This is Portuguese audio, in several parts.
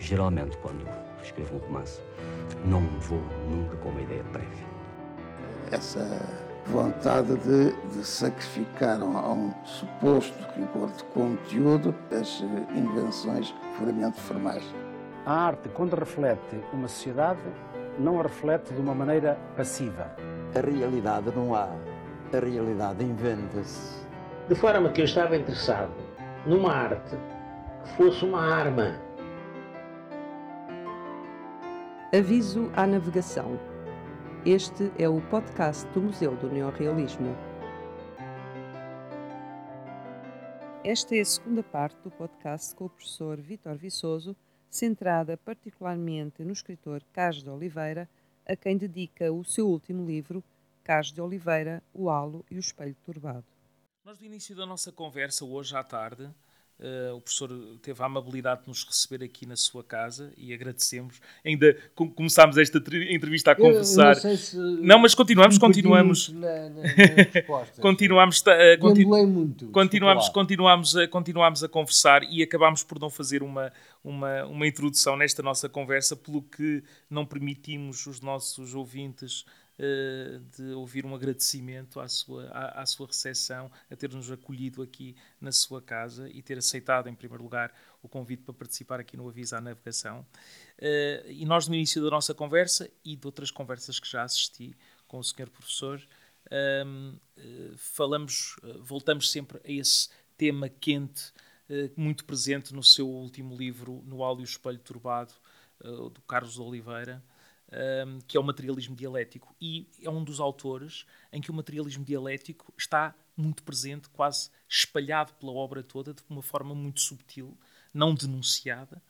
Geralmente, quando escrevo um romance, não vou nunca com uma ideia prévia. Essa vontade de, de sacrificar a um suposto rigor de conteúdo as invenções puramente formais. A arte, quando reflete uma sociedade, não a reflete de uma maneira passiva. A realidade não há, a realidade inventa-se. De forma que eu estava interessado numa arte que fosse uma arma. Aviso à navegação. Este é o podcast do Museu do Neorrealismo. Esta é a segunda parte do podcast com o professor Vítor Viçoso, centrada particularmente no escritor Carlos de Oliveira, a quem dedica o seu último livro, Carlos de Oliveira, O Halo e o Espelho Turbado. Nós, do início da nossa conversa, hoje à tarde, Uh, o professor teve a amabilidade de nos receber aqui na sua casa e agradecemos. Ainda com, começámos esta entrevista a conversar. não, se não, mas continuamos, continuamos. Na, na, continuamos, uh, continu muito. Continuamos, continuamos, a, continuamos a conversar e acabámos por não fazer uma, uma, uma introdução nesta nossa conversa, pelo que não permitimos os nossos ouvintes eh, de ouvir um agradecimento à sua, à, à sua recepção, a ter-nos acolhido aqui na sua casa e ter aceitado, em primeiro lugar, o convite para participar aqui no Aviso à Navegação. Uh, e nós, no início da nossa conversa e de outras conversas que já assisti com o senhor professor, uh, falamos, voltamos sempre a esse tema quente, muito presente no seu último livro, No Óleo Espelho Turbado, do Carlos Oliveira um, que é o materialismo dialético. E é um dos autores em que o materialismo dialético está muito presente, quase espalhado pela obra toda, de uma forma muito subtil, não denunciada.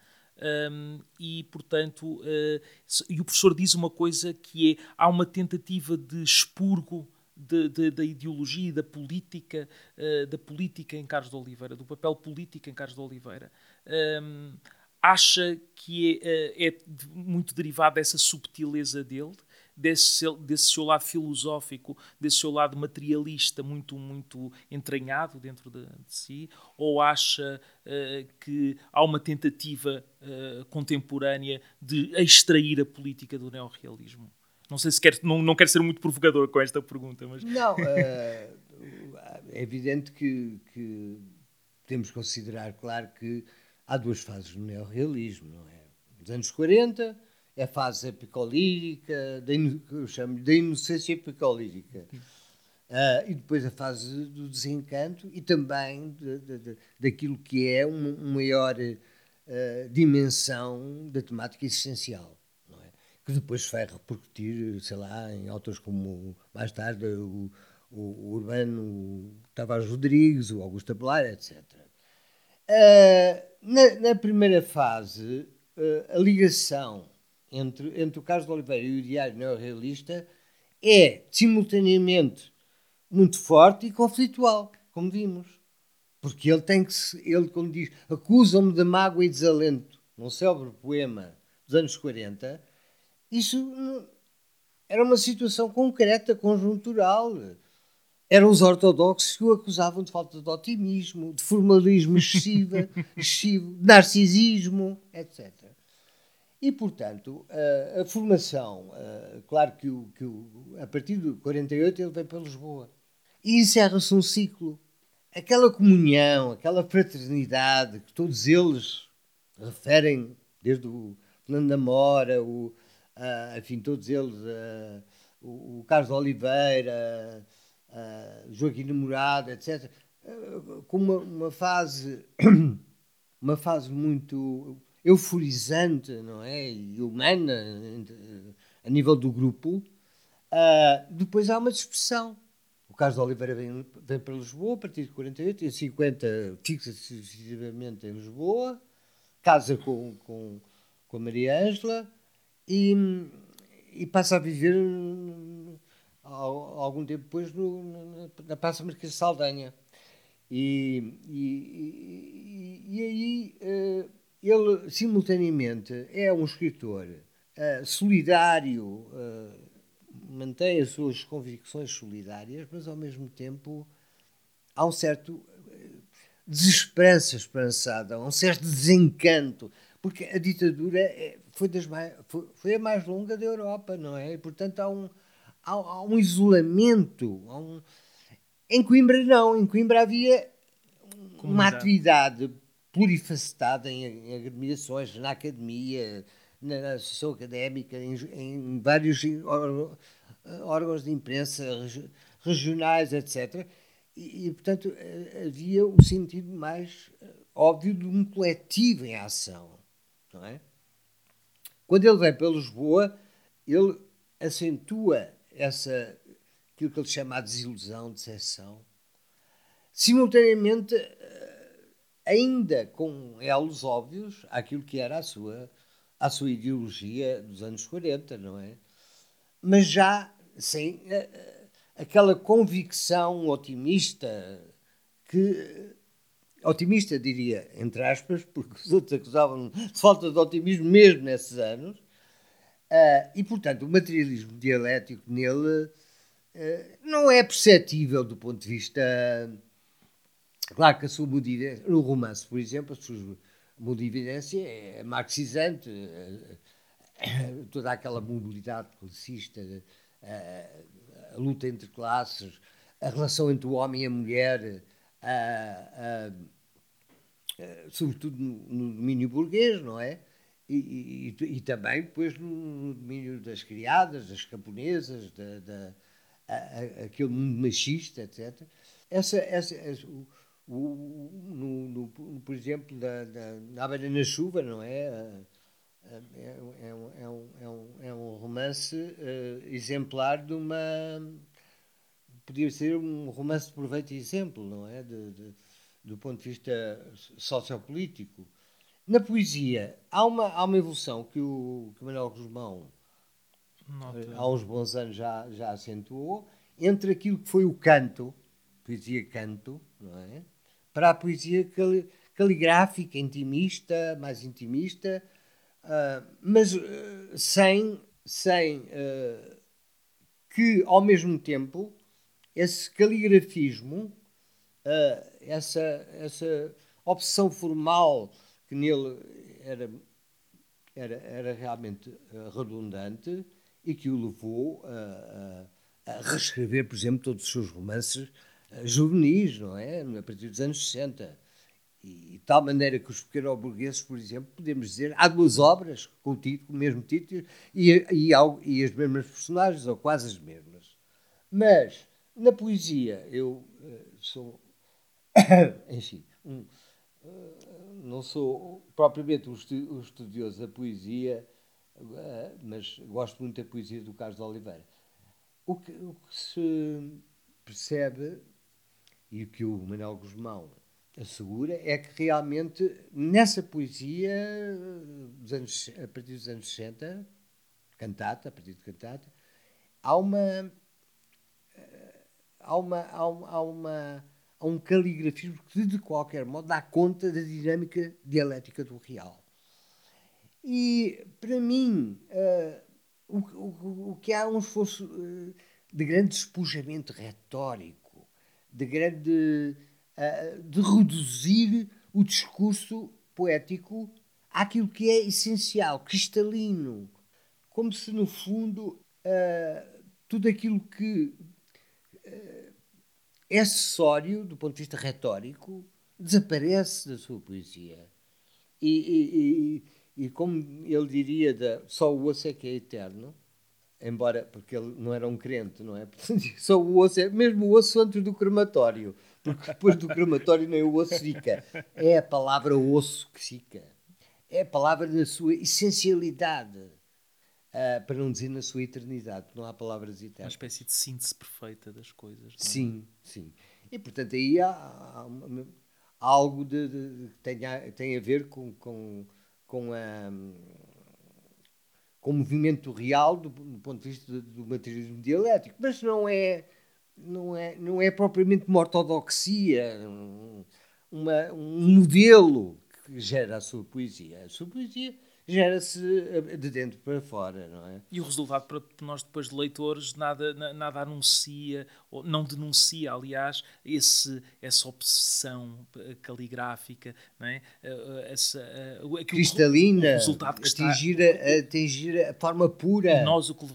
Um, e, portanto, uh, e o professor diz uma coisa que é: há uma tentativa de expurgo da ideologia da política, uh, da política em Carlos de Oliveira, do papel político em Carlos de Oliveira. Um, acha que é, é, muito derivado dessa subtileza dele, desse, desse seu lado filosófico, desse seu lado materialista muito, muito entranhado dentro de, de si, ou acha uh, que há uma tentativa uh, contemporânea de extrair a política do neorrealismo? Não sei se quer, não, não quero ser muito provocador com esta pergunta, mas... Não, uh, é evidente que, que temos que considerar, claro, que há duas fases no neorrealismo, não é? Nos anos 40 é a fase epicolírica, eu chamo da inocência epicolírica. Uh, e depois a fase do desencanto e também de, de, de, daquilo que é uma, uma maior uh, dimensão da temática essencial, é? que depois vai repercutir, sei lá, em autores como mais tarde o, o, o Urbano Tavares Rodrigues, o Augusto Abelar, etc. Uh, na, na, primeira fase, uh, a ligação entre, entre o Carlos de Oliveira e o Diário Neorrealista é, simultaneamente, muito forte e conflitual, como vimos. Porque ele tem que ele, como diz, acusam-me de mágoa e desalento, num célebre poema dos anos 40, isso era uma situação concreta, conjuntural eram os ortodoxos que o acusavam de falta de otimismo, de formalismo excessivo, excessivo narcisismo, etc. E, portanto, a, a formação, a, claro que, o, que o, a partir de 48 ele vem para Lisboa. E encerra-se um ciclo. Aquela comunhão, aquela fraternidade que todos eles referem, desde o Fernando da Mora, o, enfim, todos eles, o, o Carlos Oliveira, uh, Joaquim Namorado, etc., uh, com uma, uma, fase uma fase muito euforizante, não é? E humana a nível do grupo. Uh, depois há uma dispersão. O Carlos de Oliveira vem, vem para Lisboa a partir de 48, em 50 fixa-se exclusivamente em Lisboa, casa com, com, com a Maria Ângela e, e passa a viver algum tempo depois no, na Praça Marquês de Saldanha. E, e, e, e aí uh, ele, simultaneamente, é um escritor uh, solidário, uh, mantém as suas convicções solidárias, mas ao mesmo tempo há um certo desesperança esperançada, um certo desencanto, porque a ditadura é, foi, das mais, foi, foi, a mais longa da Europa, não é? E, portanto, há um, há, há um isolamento. Há um... Em Coimbra, não. Em Coimbra havia Comunidade. uma atividade plurifacetada em, em agremiações, na academia, na associação académica, em, em vários órgãos de imprensa regionais, etc. E, e, portanto, eh, havia o sentido mais eh, óbvio de um coletivo em ação, não é? Quando ele vem para Lisboa, ele acentua essa, aquilo que ele chama a desilusão, decepção, simultaneamente eh, ainda com elos óbvios àquilo que era a sua, a sua ideologia dos anos 40, não é? Mas já sem aquela convicção otimista que otimista diria entre aspas porque os outros acusavam de falta de otimismo mesmo nesses anos uh, e portanto o materialismo dialético nele uh, não é perceptível do ponto de vista claro que a sua modividência no romance por exemplo a sua modividência é marxizante toda aquela mobilidade classista a luta entre classes, a relação entre o homem e a mulher, sobretudo no, no, domínio burguês, não é? E, e, e, também depois no, domínio das criadas, das camponesas, da, da aquele mundo machista, etc. Essa, essa, essa o, o, no, no, por exemplo, da, da, na Abelha na Chuva, não é? É, é, é, um, é, um, é um romance uh, exemplar de uma. Podia ser um romance de proveito e exemplo, não é? De, de, do ponto de vista sociopolítico. Na poesia, há uma, há uma evolução que o, que o Manuel Guzmão, Nota. Há uns bons anos, já, já acentuou, entre aquilo que foi o canto, poesia canto, não é? Para a poesia cali, caligráfica, intimista, mais intimista, Uh, mas uh, sem, sem uh, que, ao mesmo tempo, esse caligrafismo, essa, essa obsessão formal que nele era, era, era realmente redundante e que o levou a, a, a reescrever, por exemplo, todos os seus romances juvenis, não é? A partir dos anos 60 e de tal maneira que os pequeno-burgueses, por exemplo, podemos dizer, há duas obras com o, título, o mesmo título e, e, e, as mesmas personagens, ou quase as mesmas. Mas, na poesia, eu uh, sou, enfim, um, não sou propriamente um estudioso da poesia, uh, mas gosto muito da poesia do Carlos de Oliveira. O que, o que se percebe, e o que o Manuel Guzmão assegura é que realmente nessa poesia, dos anos, a partir dos anos 60, cantata, a partir de cantata, há uma. Há, uma, há, uma, há, uma, há um caligrafismo que, de qualquer modo, dá conta da dinâmica dialética do real. E, para mim, uh, o, o, o, que há um esforço uh, de grande despojamento retórico, de grande de reduzir o discurso poético àquilo que é essencial, cristalino. Como se, no fundo, uh, tudo aquilo que uh, é acessório, do ponto de vista retórico, desaparece da sua poesia. E, e, e, e como ele diria, da, só o osso é que é eterno, embora, porque ele não era um crente, não é? só o osso é, mesmo o osso antes do crematório porque depois do crematório nem o osso fica. É a palavra osso que fica. É a palavra na sua essencialidade, uh, para não dizer na sua eternidade, não há palavras eternas. Uma espécie de síntese perfeita das coisas. É? Sim, sim. E portanto aí há, há, há algo de, de, que tem a, tem a ver com, com, com a com o movimento real do, do ponto de vista do, do materialismo dialético, mas não é não é, não é propriamente uma ortodoxia, uma, um modelo que gera a sua poesia. A sua poesia gera-se eh, de dentro para fora, não é? E o resultado para nós depois de leitores nada, nada anuncia, ou não denuncia, aliás, esse, essa obsessão caligráfica, não é? Essa, Cristalina, o resultado que atingir, está... a, atingir a forma pura. Nós o que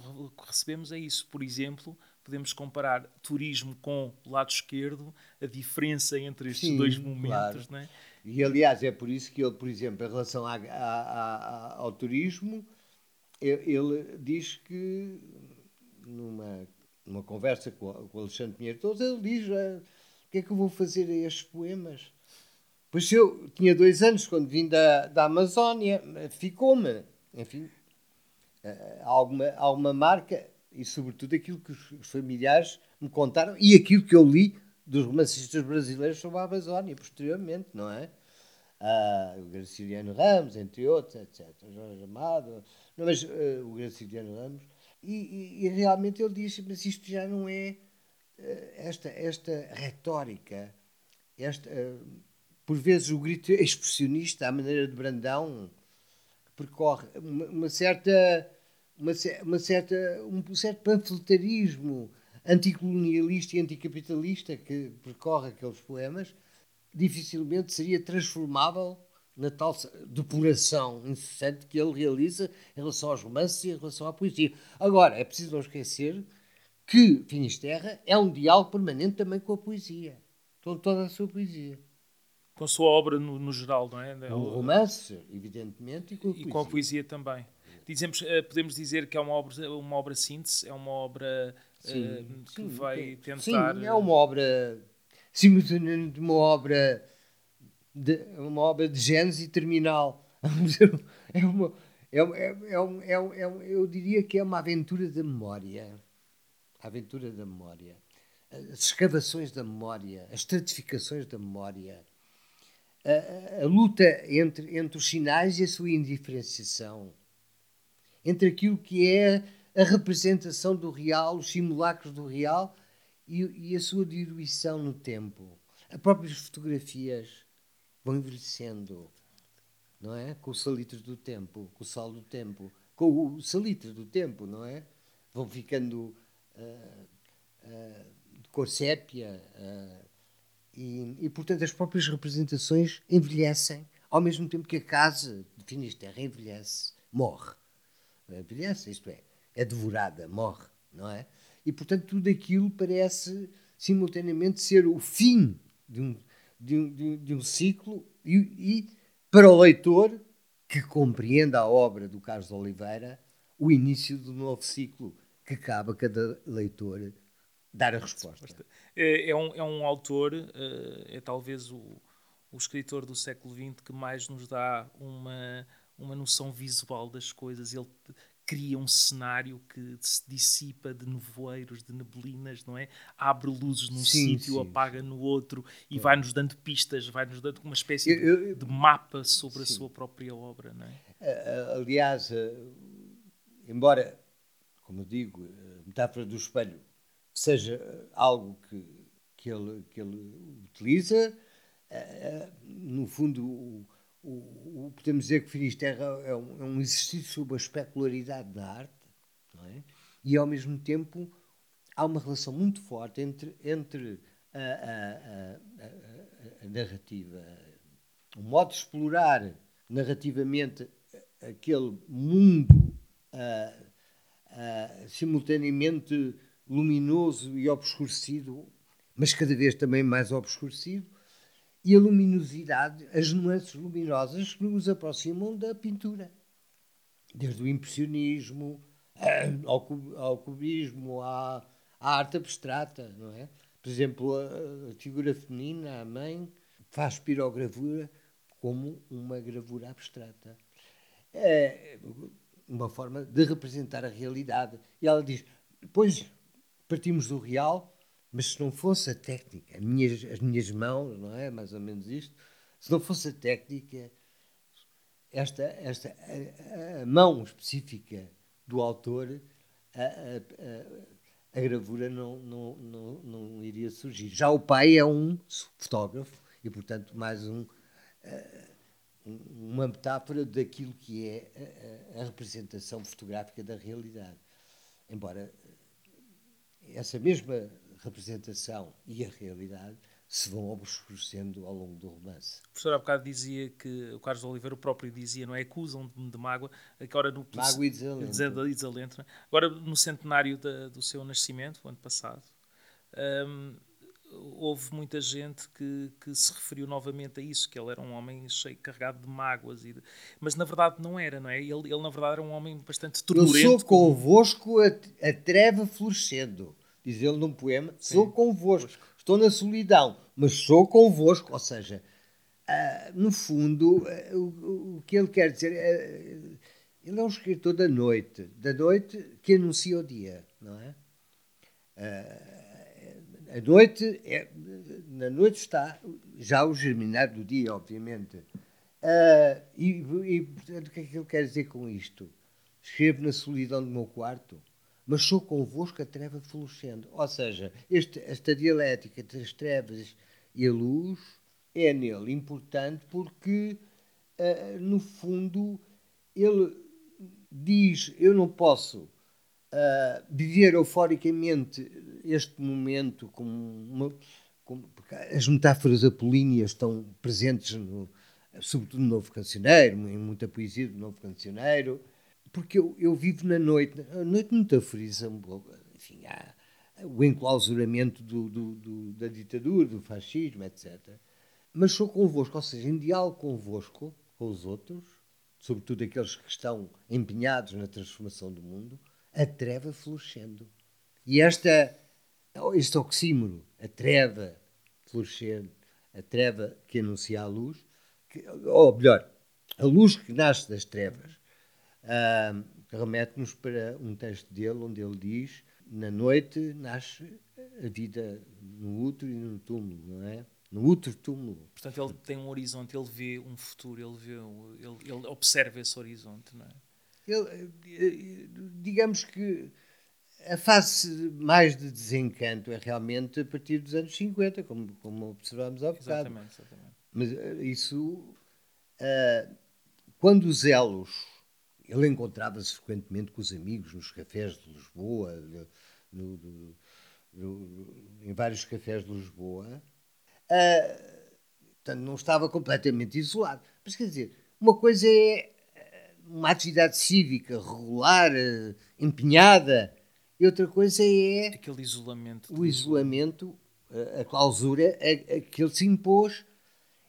recebemos é isso, por exemplo, podemos comparar turismo com o lado esquerdo, a diferença entre estes Sim, dois momentos, claro. não é? E aliás, é por isso que ele, por exemplo, em relação a, a, a, ao turismo, ele, diz que numa, numa conversa com, o Alexandre Pinheiro Todos, ele diz: ah, o que é que eu vou fazer a estes poemas? Pois eu tinha dois anos quando vim da, da Amazónia, ficou-me, enfim, ah, alguma, alguma marca e, sobretudo, aquilo que os familiares me contaram e aquilo que eu li dos romancistas brasileiros sobre a Amazónia, posteriormente, não é? Ah, o Graciliano Ramos, entre outros, etc. Jorge Amado, não, mas uh, o Graciliano Ramos. E, e, e, realmente ele disse, mas isto já não é uh, esta, esta retórica, esta, uh, por vezes o grito expressionista, à maneira de Brandão, percorre uma, uma certa uma, uma certa, um certo panfletarismo anticolonialista e anticapitalista que percorre aqueles poemas, dificilmente seria transformável na tal depuração incessante que ele realiza em relação aos romances e em relação à poesia. Agora, é preciso não esquecer que Finisterra é um diálogo permanente também com a poesia, com toda a sua poesia. Com a sua obra no, no geral, não é? Com o romance, evidentemente, e com a poesia. E com a poesia também. Dizemos, uh, podemos dizer que é uma obra, uma obra síntese, é uma obra uh, sim, que sim, vai tentar. Sim, é uma obra, simultaneamente uma obra de, uma obra de gênese terminal. é uma, é, é, é, é, é, eu diria que é uma aventura da memória. A aventura da memória. As escavações da memória, as estratificações da memória. A, a, a luta entre, entre os sinais e a sua indiferenciação entre aquilo que é a representação do real, os simulacros do real e, e a sua diluição no tempo. As próprias fotografias vão envelhecendo, não é? Com os salitres do tempo, com o sal do tempo, com o salitre do tempo, não é? Vão ficando uh, uh, de cor sépia uh, e, e, portanto, as próprias representações envelhecem, ao mesmo tempo que a casa de Finisterre envelhece, morre envelhece, isto é, é devorada, morre, não é? E, portanto, tudo aquilo parece simultaneamente ser o fim de um, de um, de um, de um ciclo e, e, para o leitor que compreenda a obra do Carlos Oliveira, o início do novo ciclo que cabe a cada leitor dar a resposta. É, é, um, é um autor, eh, é talvez o, o escritor do século XX que mais nos dá uma uma noção visual das coisas. Ele cria um cenário que se dissipa de nevoeiros, de neblinas, não é? Abre luzes num sítio, apaga no outro e vai-nos dando pistas, vai-nos dando uma espécie eu, eu, de, mapa sobre sim. a sua própria obra, não é? Aliás, embora, como eu digo, a metáfora do espelho seja algo que, que, ele, que ele utiliza, no fundo o, o, podemos dizer que Finisterra é um, é um exercício sobre a especularidade da arte, é? e ao mesmo tempo há uma relação muito forte entre, entre a, a, a, a narrativa, o modo de explorar narrativamente aquele mundo simultaneamente luminoso e obscurecido, mas cada vez também mais obscurecido, e a luminosidade, as nuances luminosas que nos aproximam da pintura. Desde o impressionismo ao, ao cubismo, à, à, arte abstrata, não é? Por exemplo, a, a figura feminina, a mãe, faz pirogravura como uma gravura abstrata. É uma forma de representar a realidade. E ela diz: depois partimos do real mas se não fosse a técnica, as minhas, as minhas mãos, não é? Mais ou menos isto. Se não fosse a técnica, esta, esta a, a mão específica do autor, a, a, gravura não, não, não, não iria surgir. Já o pai é um fotógrafo e, portanto, mais um, uma metáfora daquilo que é a, a, representação fotográfica da realidade. Embora essa mesma representação e a realidade se vão obscurecendo ao longo do romance. O professor há bocado dizia que o Carlos Oliveira o próprio dizia, não é? Acusam-me de mágoa, agora no mágoa e desalento. desalento é? Agora no centenário da, do seu nascimento, o ano passado, hum, houve muita gente que, que, se referiu novamente a isso, que ele era um homem cheio, carregado de mágoas, e de... mas na verdade não era, não é? Ele, ele na verdade era um homem bastante turbulento. Eu sou convosco a, a treva florescendo, diz ele num poema, Sim. sou convosco, estou na solidão, mas sou convosco, ou seja, uh, no fundo, uh, o, o, que ele quer dizer, uh, ele é um escritor da noite, da noite que anuncia o dia, não é? a noite, é, na noite está já o germinar do dia, obviamente. e, e, portanto, o que é que ele quer dizer com isto? Escrevo na solidão do meu quarto, mas sou convosco a treva florescendo. Ou seja, este, esta dialética entre as trevas e a luz é nele importante porque, uh, no fundo, ele diz: Eu não posso uh, viver euforicamente este momento como uma. As metáforas apolíneas estão presentes, no, sobretudo no Novo Cancioneiro, em muita poesia do Novo Cancioneiro, porque eu, eu vivo na noite. A noite metaforiza um. Enfim, há, o enclausuramento do, do, do, da ditadura, do fascismo, etc. Mas sou convosco, ou seja, em diálogo convosco, com os outros, sobretudo aqueles que estão empenhados na transformação do mundo, a treva florescendo. E esta, este oxímoro, a treva florescendo, a treva que anuncia a luz, que, ou melhor, a luz que nasce das trevas, uh, remete-nos para um texto dele onde ele diz na noite nasce a vida no útero e no túmulo, não é? No útero túmulo. Portanto, ele tem um horizonte, ele vê um futuro, ele, vê, ele, ele observa esse horizonte, não é? Ele, eh, digamos que a fase mais de desencanto é realmente a partir dos anos 50, como, como observamos há bocado. Exatamente, exatamente. Mas eh, isso, uh, quando os elos ele encontrava-se frequentemente com os amigos nos cafés de Lisboa, no, no, em vários cafés de Lisboa. Uh, portanto, não estava completamente isolado. Mas quer dizer, uma coisa é ah, uma atividade cívica regular, uh, empenhada, e outra coisa é. Aquele isolamento. O isolamento, a, a clausura a, a que ele se impôs.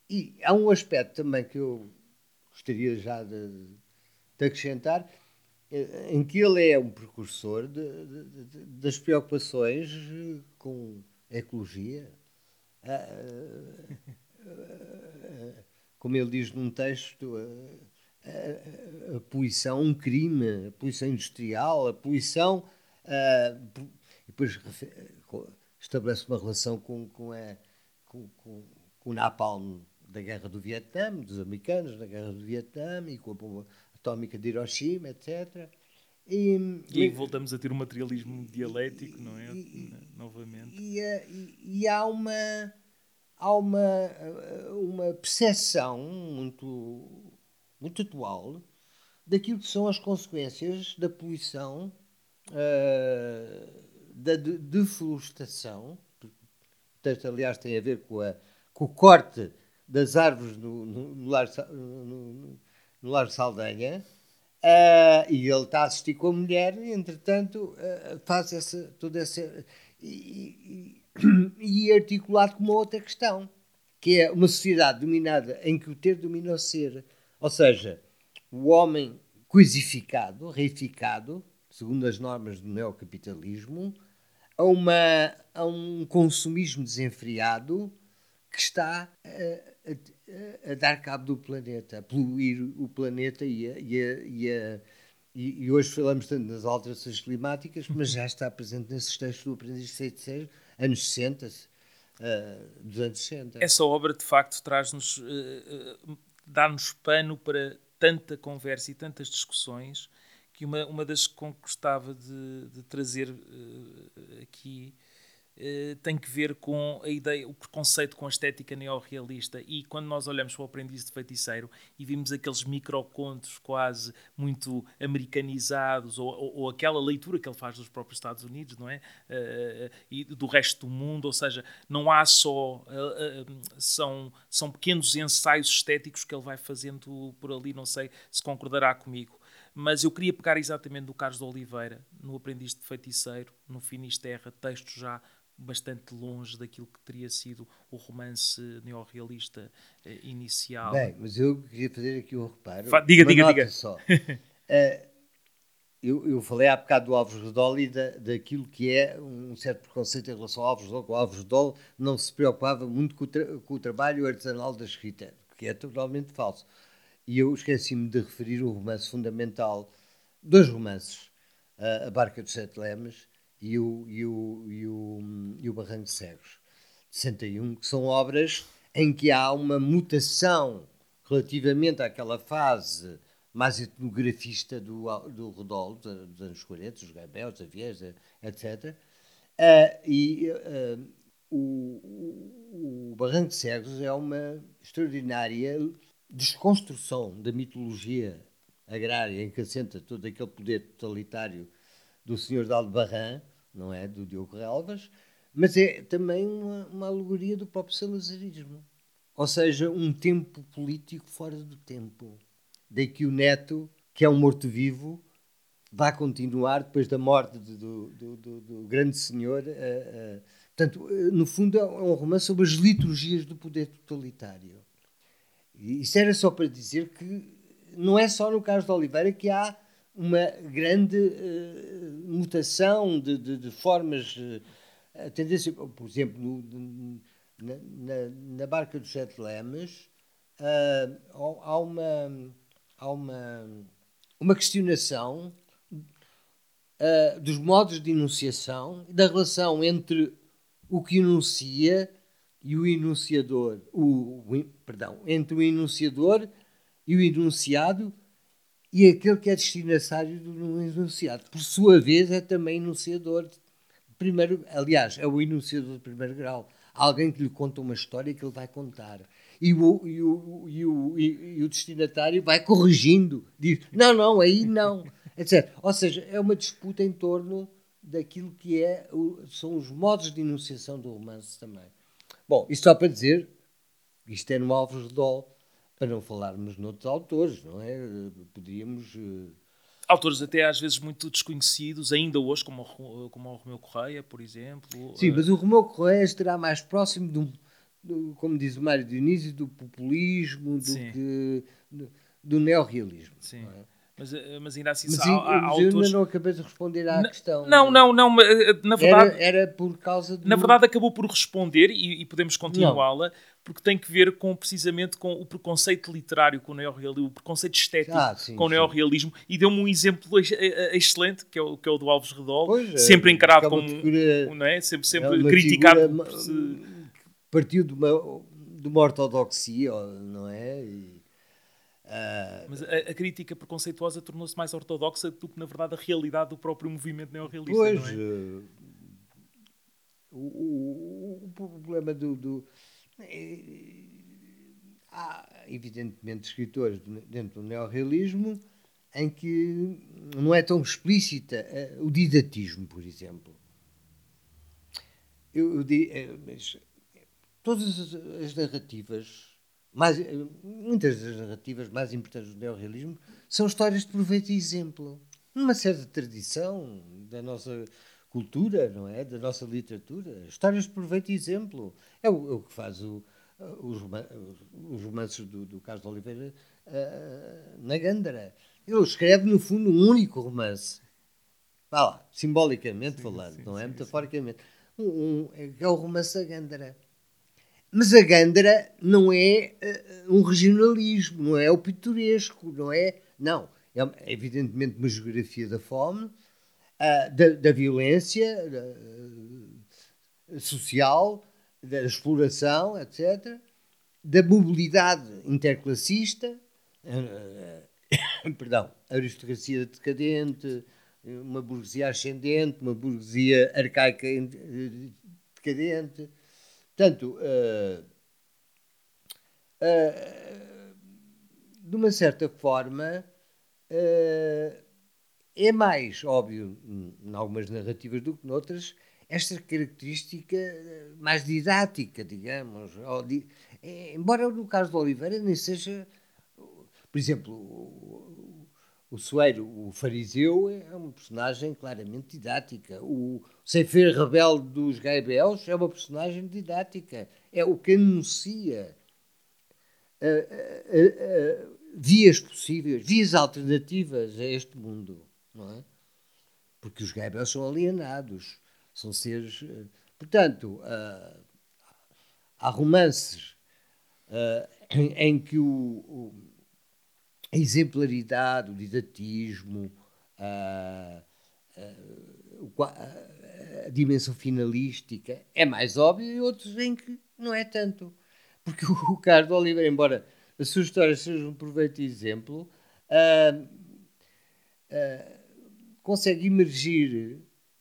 E há um aspecto também que eu gostaria já de, de acrescentar, eh, em que ele é um precursor de, de, de, das preocupações com a ecologia. Ah, ah, como ele diz num texto, a, a, poluição, um crime, a poluição industrial, a poluição. Ah, e depois estabelece uma relação com, com, a, com, com, com o napalm da guerra do Vietnã, dos americanos na guerra do Vietnã e com a atómica de Hiroshima, etc. E, e aí voltamos a ter um materialismo dialético, não é? E, Novamente. E, e, há uma há uma, uma percepção muito, muito atual daquilo que são as consequências da poluição, uh, da deflorestação, portanto, aliás, tem a ver com, a, com o corte das árvores no, no, no, lar, no, no Lar Saldanha, uh, e ele está a assistir com a mulher, e, entretanto, uh, faz essa, toda essa. E, e, e articulado com uma outra questão, que é uma sociedade dominada em que o ter domina o ser. Ou seja, o homem coisificado, reificado, segundo as normas do neocapitalismo, a, uma, a um consumismo desenfreado que está a, a, a, dar cabo do planeta, a poluir o planeta e, a, e, e, e, hoje falamos tanto das alterações climáticas, mas já está presente nesses textos do Aprendiz de Seixas, anos 60, uh, dos anos 60. Essa obra, de facto, traz-nos, uh, dá-nos pano para tanta conversa e tantas discussões que uma, uma das que gostava de, de trazer uh, aqui eh, tem que ver com a ideia, o preconceito com a estética neorrealista. E quando nós olhamos para o Aprendiz de Feiticeiro e vimos aqueles microcontos quase muito americanizados, ou, ou, ou, aquela leitura que ele faz dos próprios Estados Unidos, não é? Uh, e do resto do mundo, ou seja, não há só. Uh, são, são pequenos ensaios estéticos que ele vai fazendo por ali, não sei se concordará comigo mas eu queria pegar exatamente do Carlos de Oliveira, no Aprendiz de Feiticeiro, no Finisterra, textos já bastante longe daquilo que teria sido o romance neorrealista eh, inicial. Bem, mas eu queria fazer aqui um reparo. Fa diga, diga, diga. Só. uh, eu, eu, falei há bocado do Alves Redol e da, daquilo que é um certo preconceito em relação ao Alves Redol, que o Alves Redol não se preocupava muito com o, com o trabalho artesanal da escrita, que é totalmente falso. E eu esqueci-me de referir o romance fundamental, dois romances, uh, A Barca dos Sete Lemes e o, e o, e o, e o Barranco de Cegos, de 61, que são obras em que há uma mutação relativamente àquela fase mais etnografista do, do Rodolfo, dos anos 40, os Gaibel, os Aviers, etc. Uh, e uh, o, o Barranco de Cegos é uma extraordinária desconstrução da mitologia agrária em que assenta todo aquele poder totalitário do senhor de Aldebarran, não é? Do Diogo Relvas, mas é também uma, uma alegoria do próprio salazarismo. Ou seja, um tempo político fora do tempo. Daí que o neto, que é um morto-vivo, vai continuar depois da morte do, do, do, do grande senhor. Uh, uh, portanto, no fundo, é um romance sobre as liturgias do poder totalitário. E isso era só para dizer que não é só no caso de Oliveira que há uma grande uh, mutação de, de, de formas. Uh, tendência, por exemplo, no, na, na, na, Barca dos Sete Lemes, uh, há, uma, há uma, uma questionação dos modos de enunciação, da relação entre o que enuncia e o enunciador, o, o, perdão, entre o enunciador e o enunciado e aquele que é destinatário do enunciado. Por sua vez, é também enunciador. Primeiro, aliás, é o enunciador de primeiro grau. Alguém que lhe conta uma história que ele vai contar. E o, e o, e o, e, o destinatário vai corrigindo. Diz, não, não, aí não. Etc. Ou seja, é uma disputa em torno daquilo que é são os modos de enunciação do romance também. Bom, isto só para dizer, isto é no Alves Dol, para não falarmos noutros autores, não é? Podíamos. Uh... Autores até às vezes muito desconhecidos, ainda hoje, como o, como o Romeu Correia, por exemplo. Sim, uh... mas o Romeu Correia estará mais próximo, do, do, como diz o Mário Dionísio, do populismo, do, que, do, do neorrealismo. Sim. É? Mas, eh, mas ainda assim mas, há, há, há autores... ainda não acabei de responder à na, questão. Não, não, não, eh, na verdade... Era, era por causa do... Na verdade acabou por responder e, e podemos continuá-la, porque tem que ver com, precisamente com o preconceito literário com o neorrealismo, o preconceito estético ah, sim, com o neorrealismo, e deu-me um exemplo eh, excelente, que é o, que é o do Alves Redol, pois, sempre encarado como... Figura, não é? Sempre, sempre é criticado... Se... Partiu de uma, de uma ortodoxia, não é? E Mas a, a, crítica preconceituosa tornou-se mais ortodoxa do que, na verdade, a realidade do próprio movimento neorrealista. Pois, não é? uh, o, o, o, problema do. do é, há, evidentemente, escritores dentro do neorrealismo em que não é tão explícita uh, o didatismo, por exemplo. Eu, eu mas todas as, as narrativas mais, muitas das narrativas mais importantes do neorrealismo são histórias de proveito e exemplo. Numa certa tradição da nossa cultura, não é? Da nossa literatura. Histórias de proveito e exemplo. É o, é o que faz o, os, os, romances do, do Carlos de Oliveira uh, na Gândara. Ele escreve, no fundo, um único romance. Vá lá, simbolicamente sim, falando, sim, não é? Sim, Metaforicamente. Um, um, é o romance da Gândara. Mas a Gândara não é uh, um regionalismo, não é o pitoresco, não é. Não. É evidentemente uma geografia da fome, uh, da, da, violência uh, social, da exploração, etc., da mobilidade interclassista, perdão, aristocracia decadente, uma burguesia ascendente, uma burguesia arcaica decadente. Portanto, uh, uh, de uma certa forma, uh, é mais óbvio, em algumas narrativas do que noutras, esta característica mais didática, digamos. É, embora no caso de Oliveira nem seja. Por exemplo, o, Soeiro, o fariseu, é uma personagem claramente didática. O ceifeiro rebelde dos Gaibels é uma personagem didática. É o que anuncia vias possíveis, vias alternativas a este mundo não é? Porque os Gabriels são alienados, são seres. Eh, portanto, uh, há romances uh, em, em, que o, o, a exemplaridade, o didatismo, uh, a dimensão finalística é mais óbvia e outros em que não é tanto. Porque o Carlos Oliveira, embora a sua história seja um proveito e exemplo, uh, uh, consegue emergir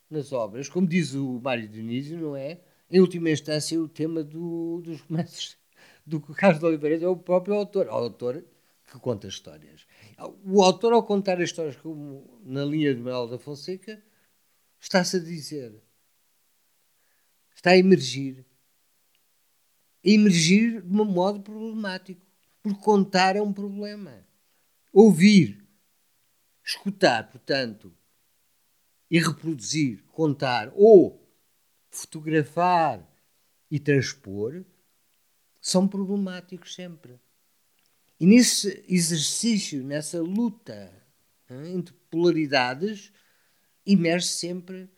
nas obras, como diz o Mário Dionísio, não é? Em última instância, o tema do, dos romances do Carlos Oliveira é o próprio autor, o autor que conta histórias. O autor, ao contar as histórias como na linha de Manuel da Fonseca, está-se a dizer, está a emergir. A emergir de um modo problemático. Porque contar é um problema. Ouvir, escutar, portanto, e reproduzir, contar ou fotografar e transpor são problemáticos sempre. E nesse exercício, nessa luta hein, entre polaridades, emerge sempre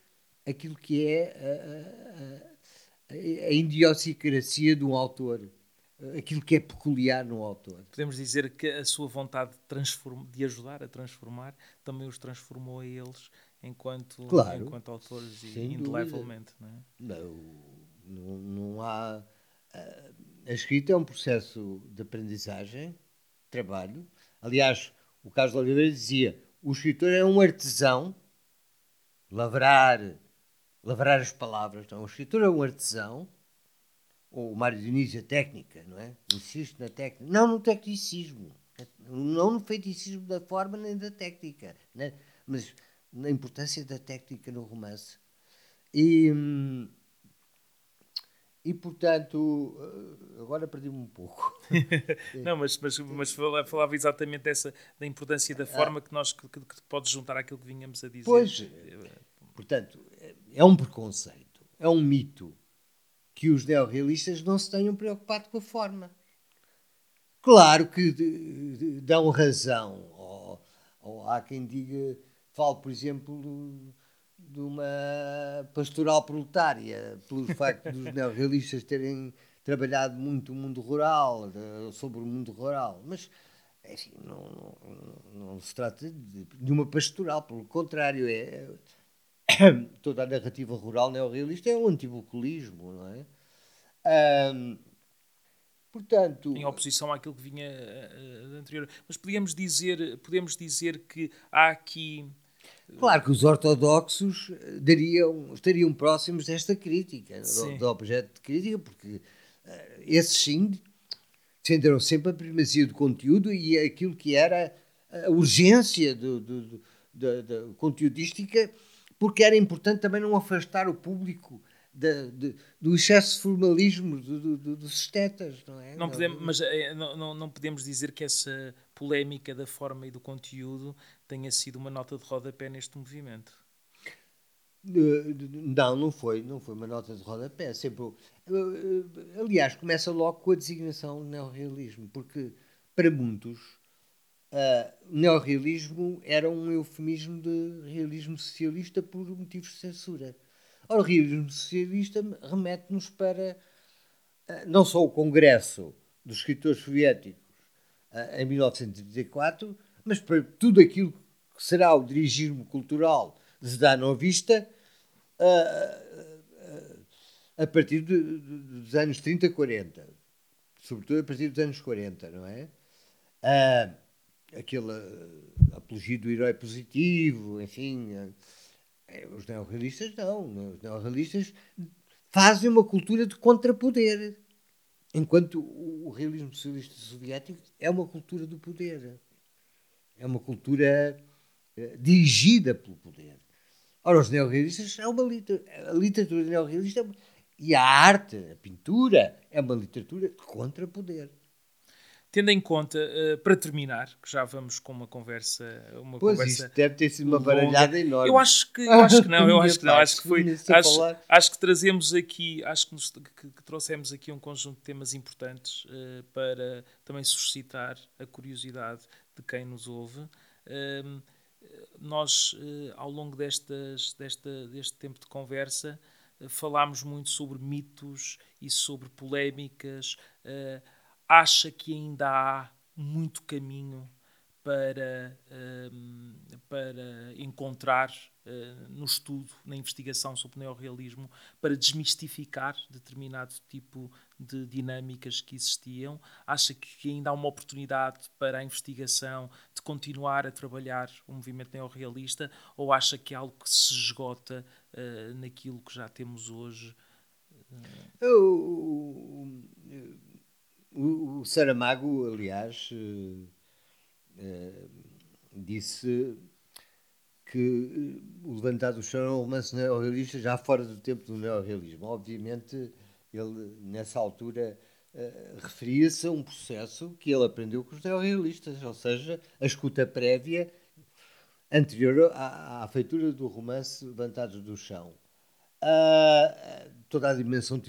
aquilo que é a, a, a, a idiosincrasia de um autor, aquilo que é peculiar no autor. Podemos dizer que a sua vontade de, de ajudar a transformar também os transformou a eles enquanto, claro, enquanto autores e indelevelmente. Não, é? não, não, não há. A escrita é um processo de aprendizagem, trabalho. Aliás, o Carlos Oliveira dizia: o escritor é um artesão, lavrar, lavrar as palavras. Não, o escritor é um artesão, ou o Mário Dionísio, a técnica, não é? Insisto na técnica. Não no tecnicismo, não no feiticismo da forma nem da técnica, né? mas na importância da técnica no romance. E, e portanto, eh, agora perdi-me um pouco. Não, mas, mas, mas falava exatamente dessa, da importância da forma que nós que, que, que pode juntar àquilo que vinhamos a dizer. Pois, portanto, é um preconceito, é um mito que os neorrealistas não se tenham preocupado com a forma. Claro que dão razão, ou, ou há quem diga Falo, por exemplo, de uma pastoral proletária, pelo facto dos neorrealistas terem trabalhado muito o mundo rural, sobre o mundo rural. Mas, enfim, não, não, não se trata de, de, uma pastoral, pelo contrário, é, toda a narrativa rural neorrealista é um antibucolismo, não é? Um, portanto... Em oposição àquilo que vinha uh, anterior. Mas podíamos dizer, podemos dizer que há aqui Claro que os ortodoxos eh, dariam, estariam próximos desta crítica, do, do, objeto de crítica, porque uh, esses sim defenderam sempre a primazia do conteúdo e aquilo que era a urgência do, conteudística, porque era importante também não afastar o público de, de, do excesso de formalismo do, do, dos estetas, não é? Não podemos, mas é, não, não, não, podemos dizer que essa polémica da forma e do conteúdo tenha sido uma nota de rodapé neste movimento. Não, não foi, não foi uma nota de rodapé. Sempre, aliás, começa logo com a designação de neorrealismo, porque para muitos uh, neorrealismo era um eufemismo de realismo socialista por motivos de censura. Ora, o realismo socialista remete-nos para uh, não só o Congresso dos Escritores Soviéticos em 1934, mas para tudo aquilo que será o dirigismo cultural de Zdanovista uh, a partir de, de, dos anos 30, 40. Sobretudo a partir dos anos 40, não é? Aquele apologia do herói positivo, enfim. Os neorrealistas não. Os neorrealistas fazem uma cultura de contrapoder. Enquanto o realismo socialista soviético é uma cultura do poder. É uma cultura eh, dirigida pelo poder. Ora, os neorrealistas é uma literatura, a literatura neorrealista e a arte, a pintura, é uma literatura contra poder. Tendo em conta, uh, para terminar, que já vamos com uma conversa. Uma pois conversa isto deve ter sido uma baralhada enorme. Eu acho que, eu acho que não, eu acho que não. Acho que foi. Acho, acho, que trazemos aqui, acho que, nos, que, que, trouxemos aqui um conjunto de temas importantes uh, para também suscitar a curiosidade de quem nos ouve. Uh, nós, uh, ao longo destas, desta, deste tempo de conversa, falámos muito sobre mitos e sobre polémicas acha que ainda há muito caminho para, um, para encontrar uh, no estudo, na investigação sobre o neorrealismo, para desmistificar determinado tipo de dinâmicas que existiam? Acha que ainda há uma oportunidade para a investigação de continuar a trabalhar o movimento neorrealista ou acha que é algo que se esgota uh, naquilo que já temos hoje? O, o Saramago, aliás, uh, disse que o Levantado do Chão é um romance neorrealista já fora do tempo do neorrealismo. Obviamente, ele, nessa altura, uh, referia-se a um processo que ele aprendeu com os neorrealistas, ou seja, a escuta prévia anterior à, à feitura do romance Levantados do Chão. Uh, toda a dimensão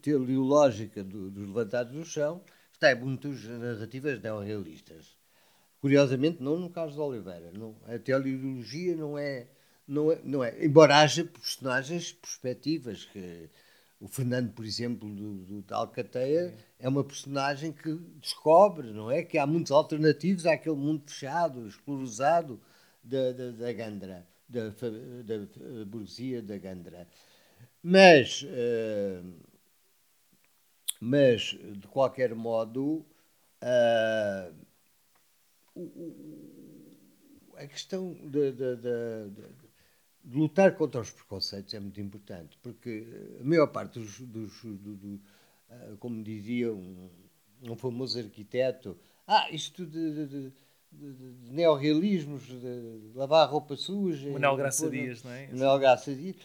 teleológica do, dos levantados do chão está em muitas narrativas neorrealistas. Curiosamente, não no caso de Oliveira. Não, a teleologia não é, não é, não é. Embora haja personagens perspectivas que o Fernando, por exemplo, do, do, Alcateia, é uma personagem que descobre, não é? Que há muitos alternativos àquele mundo fechado, esclerosado da, da, da Gandra da, da burguesia da Gandra. Mas, uh, mas de qualquer modo, uh, a questão de, de, de, de, lutar contra os preconceitos é muito importante, porque a maior parte dos, dos do, do, como dizia um, um, famoso arquiteto, ah, isto de de, de neorrealismos, de lavar roupa suja. Manuel Graça Dias, não é? Manuel Graça Dias.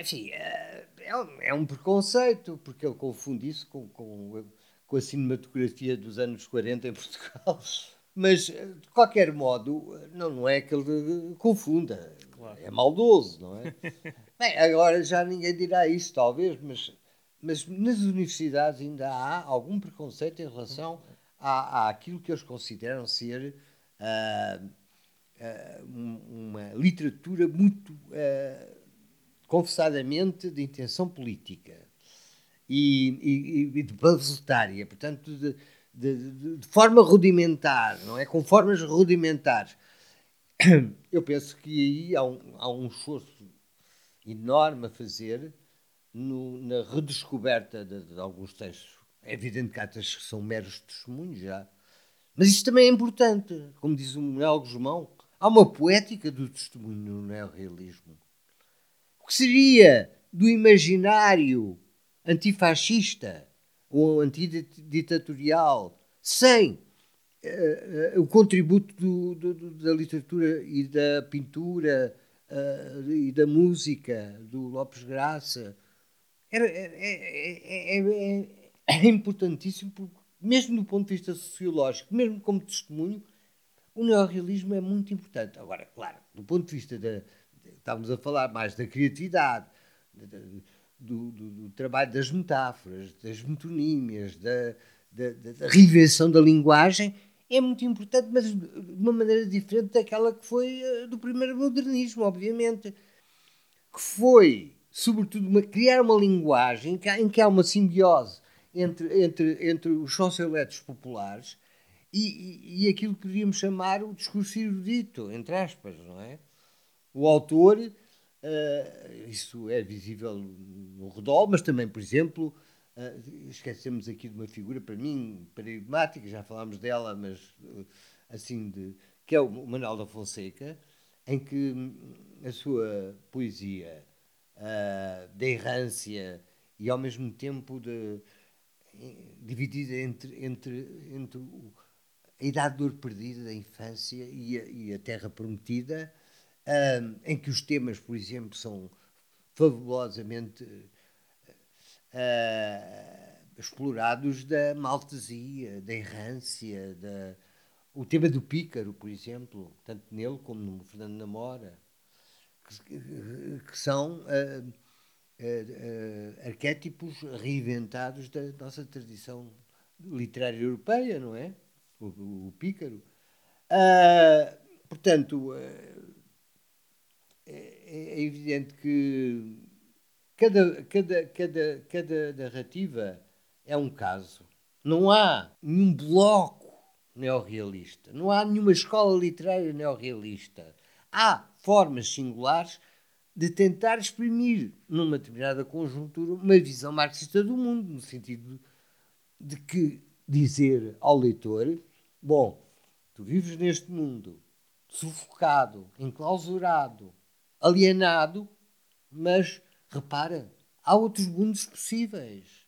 Enfim, é, é, um, é um preconceito, porque ele confunde isso com, com, com a cinematografia dos anos 40 em Portugal. Mas, de qualquer modo, não, não é que ele confunda. Claro. É maldoso, não é? Bem, agora já ninguém dirá isso, talvez, mas, mas nas universidades ainda há algum preconceito em relação à, àquilo que eles consideram ser uh, uma literatura muito uh, confessadamente de intenção política e, e, e de panfletária, portanto, de, de, de, forma rudimentar, não é? Com formas rudimentares. Eu penso que aí há um, há um esforço enorme a fazer no, na redescoberta de, de, alguns textos. É evidente que há textos que são meros testemunhos já, mas isto também é importante, como diz o Manuel Guzmão, há uma poética do testemunho no neorrealismo. O que seria do imaginário antifascista ou antiditatorial sem uh, uh, o contributo do, do, da literatura e da pintura uh, e da música do Lopes Graça? Era, é, é, é, é importantíssimo porque mesmo do ponto de vista sociológico, mesmo como testemunho, o neorrealismo é muito importante. Agora, claro, do ponto de vista da. Estávamos a falar mais da criatividade, do, do, do trabalho das metáforas, das metonímias, da, da, da, reinvenção da linguagem, é muito importante, mas de uma maneira diferente daquela que foi eh, do primeiro modernismo, obviamente. Que foi, sobretudo, uma, criar uma linguagem em que há uma simbiose entre, entre, entre os socioletos populares e, e, e, aquilo que poderíamos chamar o discurso erudito, entre aspas, não é? O autor, uh, isso é visível no Rodol, mas também, por exemplo, uh, esquecemos aqui de uma figura, para mim, paradigmática, já falámos dela, mas uh, assim, de, que é o Manuel da Fonseca, em que hum, a sua poesia da errância e ao mesmo tempo de, dividida entre, entre, entre a idade de ouro perdida da infância e a, e a terra prometida, um, em que os temas, por exemplo, são fabulosamente uh, explorados da maltesia, da errância, da, o tema do pícaro, por exemplo, tanto nele como no Fernando Namora, que, que são uh, uh, uh, arquétipos reinventados da nossa tradição literária europeia, não é? O, o, o pícaro. portanto, é, é, evidente que cada, cada, cada, cada narrativa é um caso. Não há nenhum bloco neorrealista. Não há nenhuma escola literária neorrealista. Há formas singulares de tentar exprimir, numa determinada conjuntura, uma visão marxista do mundo, no sentido de que dizer ao leitor: bom, tu vives neste mundo sufocado, enclausurado, alienado, mas repara, há outros mundos possíveis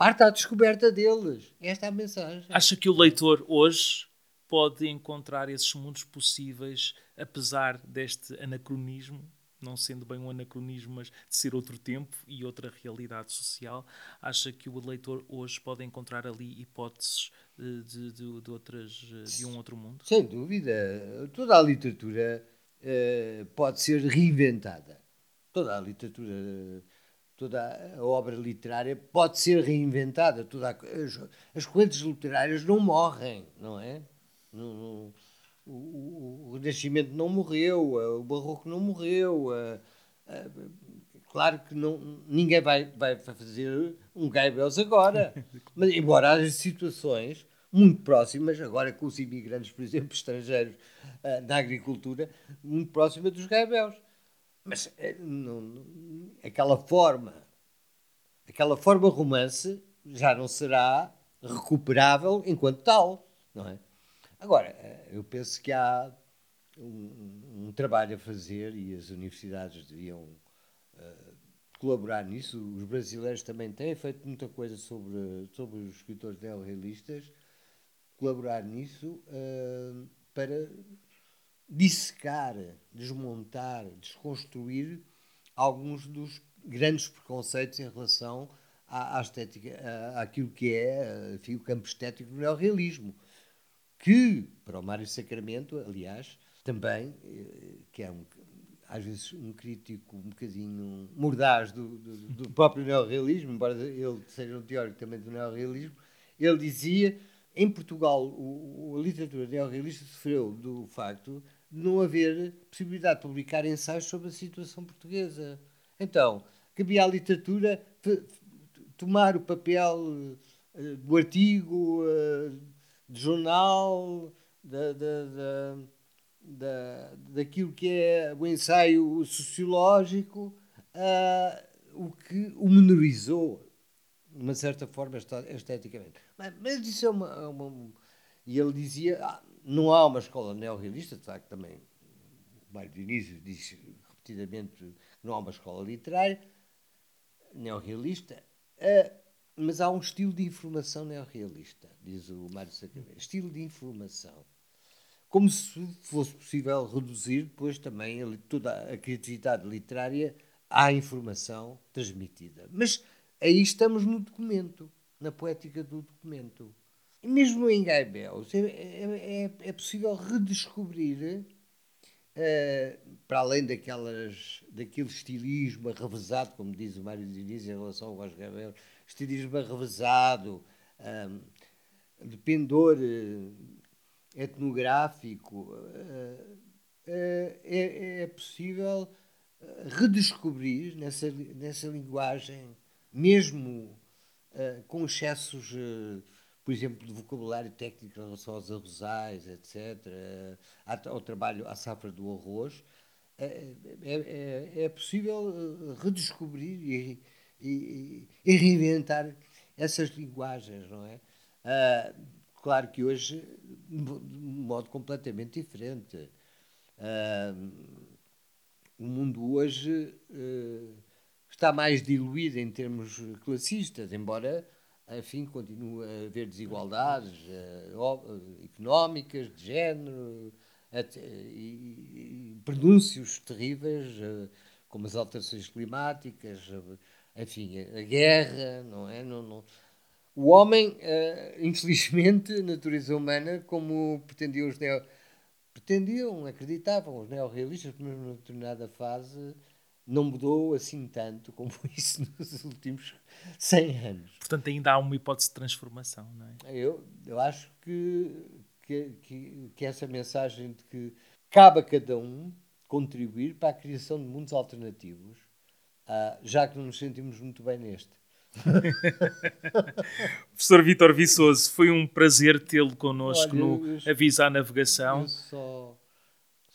Parte à descoberta deles. Esta é a mensagem. Acha que o leitor hoje pode encontrar esses mundos possíveis, apesar deste anacronismo, não sendo bem um anacronismo, mas de ser outro tempo e outra realidade social? Acha que o leitor hoje pode encontrar ali hipóteses eh, de, de, de outras, eh, de um outro mundo? Sem dúvida. Toda a literatura uh, pode ser reinventada. Toda a literatura toda a obra literária pode ser reinventada. Toda a, as, as correntes literárias não morrem, não é? Não, não, o, o, Renascimento não morreu, o Barroco não morreu. A, a, claro que não, ninguém vai, vai fazer um Gaibels agora, mas embora haja situações muito próximas, agora com os imigrantes, por exemplo, estrangeiros na agricultura, muito próximas dos Gaibels. Mas eh, não, aquela forma, aquela forma romance já não será recuperável enquanto tal, não é? Agora, eh, eu penso que há um, um trabalho a fazer e as universidades deviam uh, colaborar nisso. Os brasileiros também têm feito muita coisa sobre, sobre os escritores neorrealistas, colaborar nisso uh, para dissecar, desmontar, desconstruir alguns dos grandes preconceitos em relação à, à estética, à, àquilo que é enfim, o campo estético do neorrealismo, que, para o Mário Sacramento, aliás, também, eh, que é um, às vezes um crítico um bocadinho mordaz do, do, do próprio neorrealismo, embora ele seja um teórico também do neorrealismo, ele dizia em Portugal o, a literatura neorrealista sofreu do facto não haver possibilidade de publicar ensaios sobre a situação portuguesa. Então, cabia à literatura tomar o papel uh, do artigo, do jornal, da, da, da, da, daquilo que é o ensaio sociológico, uh, o que o menorizou, de uma certa forma, esteticamente. Mas, mas isso é uma, uma. E ele dizia: ah, não há uma escola neorrealista, de facto, também Mário Dionísio diz repetidamente que não há uma escola literária neorrealista, uh, mas há um estilo de informação neorrealista, diz o Mário Sacramento. Estilo de informação. Como se fosse possível reduzir depois também toda a criatividade literária à informação transmitida. Mas aí estamos no documento, na poética do documento. E mesmo em Gaibels é, é, é, é possível redescobrir, uh, para além daquelas, daquele estilismo arrevesado, como diz o Mário Diniz em relação aos Gaibels, estilismo arrevesado, um, eh, de pendor uh, etnográfico, uh, é, é, possível redescobrir nessa, nessa linguagem, mesmo com excessos por exemplo, de vocabulário técnico em relação aos arrozais, etc., ao trabalho, à safra do arroz, é, é, é, possível eh, redescobrir e, e, e, reinventar essas linguagens, não é? Ah, claro que hoje, de um modo completamente diferente. Ah, o mundo hoje uh, está mais diluída em termos classistas, embora, enfim, continue a haver desigualdades uh, económicas, de género, até, e, e pronúncios terríveis, uh, como as alterações climáticas, uh, enfim, a guerra, não é? Não, não. O homem, infelizmente, a natureza humana, como pretendiam os neo pretendiam, acreditavam os neorrealistas, mas numa determinada fase não mudou assim tanto como isso nos últimos 100 anos. Portanto, ainda há uma hipótese de transformação, não é? Eu, eu acho que, que, que, que essa mensagem de que cabe a cada um contribuir para a criação de mundos alternativos, uh, já que não nos sentimos muito bem neste. Professor Vítor Viçoso, foi um prazer tê-lo connosco Olha, no eu, Avisa à Navegação. Eu só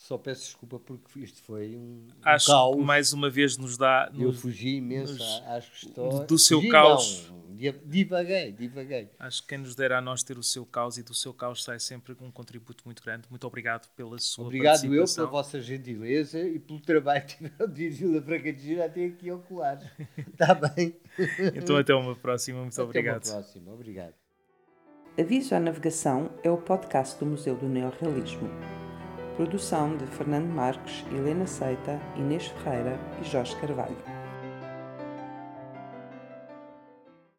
só peço desculpa porque isto foi um, Acho um caos. que mais uma vez nos dá. Eu fugi imenso nos, às questões. Do seu fugi, caos. Não, divaguei, divaguei. Acho que quem nos dera a nós ter o seu caos e do seu caos sai sempre um contributo muito grande. Muito obrigado pela sua obrigado participação. Obrigado eu pela vossa gentileza e pelo trabalho que tiveram de Vila Franca de Gira até aqui oculares. Está bem? então até uma próxima. Muito até obrigado. Até uma próxima. Obrigado. Aviso à Navegação é o podcast do Museu do Neorrealismo. Produção de Fernando Marques, Helena Seita, Inês Ferreira e Jorge Carvalho.